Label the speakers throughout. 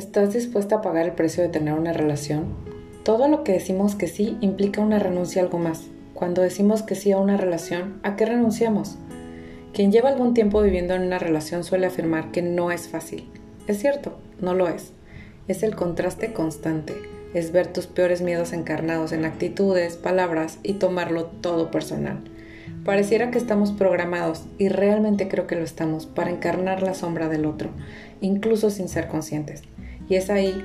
Speaker 1: ¿Estás dispuesta a pagar el precio de tener una relación? Todo lo que decimos que sí implica una renuncia a algo más. Cuando decimos que sí a una relación, ¿a qué renunciamos? Quien lleva algún tiempo viviendo en una relación suele afirmar que no es fácil. Es cierto, no lo es. Es el contraste constante. Es ver tus peores miedos encarnados en actitudes, palabras y tomarlo todo personal. Pareciera que estamos programados, y realmente creo que lo estamos, para encarnar la sombra del otro, incluso sin ser conscientes. Y es ahí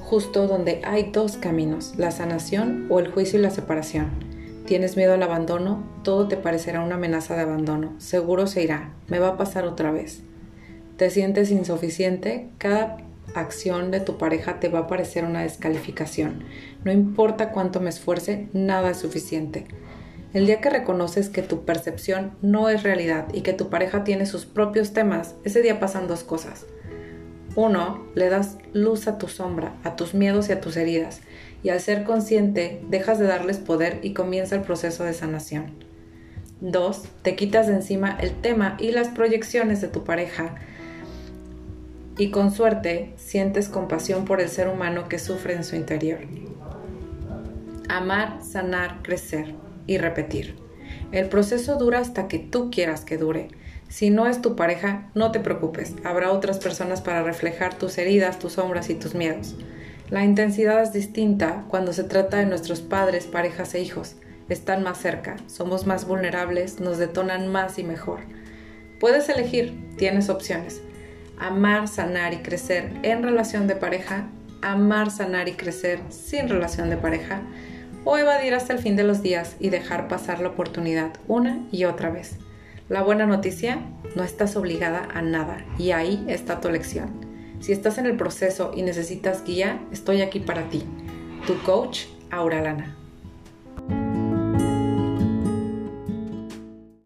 Speaker 1: justo donde hay dos caminos, la sanación o el juicio y la separación. ¿Tienes miedo al abandono? Todo te parecerá una amenaza de abandono. Seguro se irá. Me va a pasar otra vez. ¿Te sientes insuficiente? Cada acción de tu pareja te va a parecer una descalificación. No importa cuánto me esfuerce, nada es suficiente. El día que reconoces que tu percepción no es realidad y que tu pareja tiene sus propios temas, ese día pasan dos cosas. Uno, le das luz a tu sombra, a tus miedos y a tus heridas, y al ser consciente dejas de darles poder y comienza el proceso de sanación. Dos, te quitas de encima el tema y las proyecciones de tu pareja, y con suerte sientes compasión por el ser humano que sufre en su interior. Amar, sanar, crecer y repetir. El proceso dura hasta que tú quieras que dure si no es tu pareja, no te preocupes, habrá otras personas para reflejar tus heridas, tus sombras y tus miedos. La intensidad es distinta cuando se trata de nuestros padres, parejas e hijos. Están más cerca, somos más vulnerables, nos detonan más y mejor. Puedes elegir, tienes opciones. Amar, sanar y crecer en relación de pareja, amar, sanar y crecer sin relación de pareja, o evadir hasta el fin de los días y dejar pasar la oportunidad una y otra vez. La buena noticia, no estás obligada a nada y ahí está tu lección. Si estás en el proceso y necesitas guía, estoy aquí para ti. Tu coach, Aura Lana.